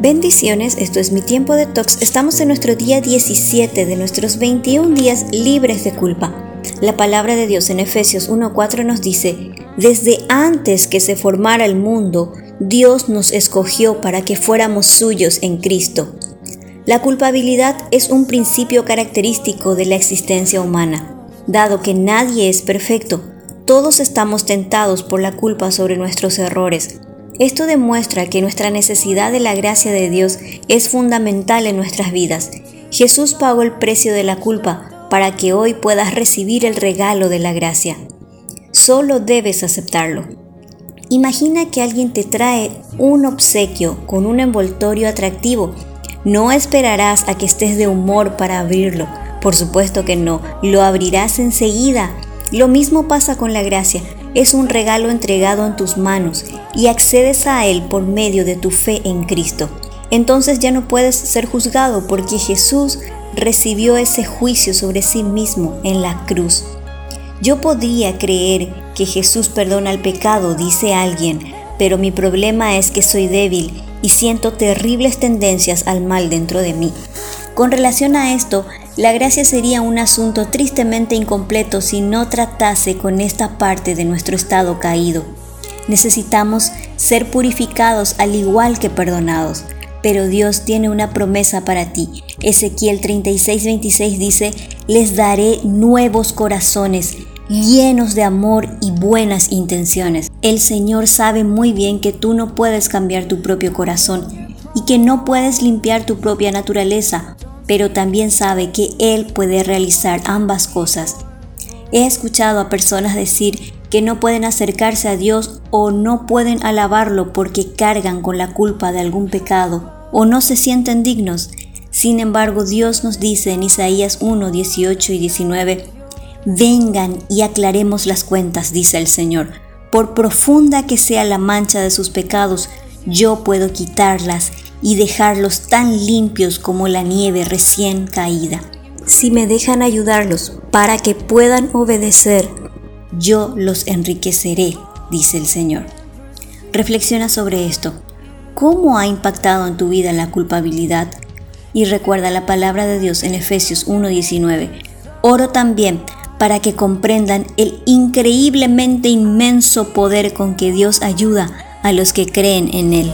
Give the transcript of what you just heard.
Bendiciones, esto es mi tiempo de tox. Estamos en nuestro día 17 de nuestros 21 días libres de culpa. La palabra de Dios en Efesios 1.4 nos dice, desde antes que se formara el mundo, Dios nos escogió para que fuéramos suyos en Cristo. La culpabilidad es un principio característico de la existencia humana. Dado que nadie es perfecto, todos estamos tentados por la culpa sobre nuestros errores, esto demuestra que nuestra necesidad de la gracia de Dios es fundamental en nuestras vidas. Jesús pagó el precio de la culpa para que hoy puedas recibir el regalo de la gracia. Solo debes aceptarlo. Imagina que alguien te trae un obsequio con un envoltorio atractivo. No esperarás a que estés de humor para abrirlo. Por supuesto que no, lo abrirás enseguida. Lo mismo pasa con la gracia es un regalo entregado en tus manos y accedes a Él por medio de tu fe en Cristo. Entonces ya no puedes ser juzgado porque Jesús recibió ese juicio sobre sí mismo en la cruz. Yo podría creer que Jesús perdona el pecado, dice alguien, pero mi problema es que soy débil y siento terribles tendencias al mal dentro de mí. Con relación a esto, la gracia sería un asunto tristemente incompleto si no tratase con esta parte de nuestro estado caído. Necesitamos ser purificados al igual que perdonados, pero Dios tiene una promesa para ti. Ezequiel 36:26 dice, les daré nuevos corazones llenos de amor y buenas intenciones. El Señor sabe muy bien que tú no puedes cambiar tu propio corazón y que no puedes limpiar tu propia naturaleza pero también sabe que Él puede realizar ambas cosas. He escuchado a personas decir que no pueden acercarse a Dios o no pueden alabarlo porque cargan con la culpa de algún pecado o no se sienten dignos. Sin embargo, Dios nos dice en Isaías 1, 18 y 19, Vengan y aclaremos las cuentas, dice el Señor. Por profunda que sea la mancha de sus pecados, yo puedo quitarlas y dejarlos tan limpios como la nieve recién caída. Si me dejan ayudarlos para que puedan obedecer, yo los enriqueceré, dice el Señor. Reflexiona sobre esto. ¿Cómo ha impactado en tu vida la culpabilidad? Y recuerda la palabra de Dios en Efesios 1:19. Oro también para que comprendan el increíblemente inmenso poder con que Dios ayuda a los que creen en Él.